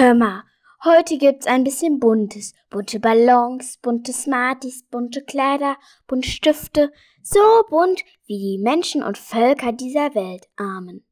Hör mal, heute gibt's ein bisschen Buntes. Bunte Ballons, bunte Smarties, bunte Kleider, bunte Stifte. So bunt wie die Menschen und Völker dieser Welt. Amen.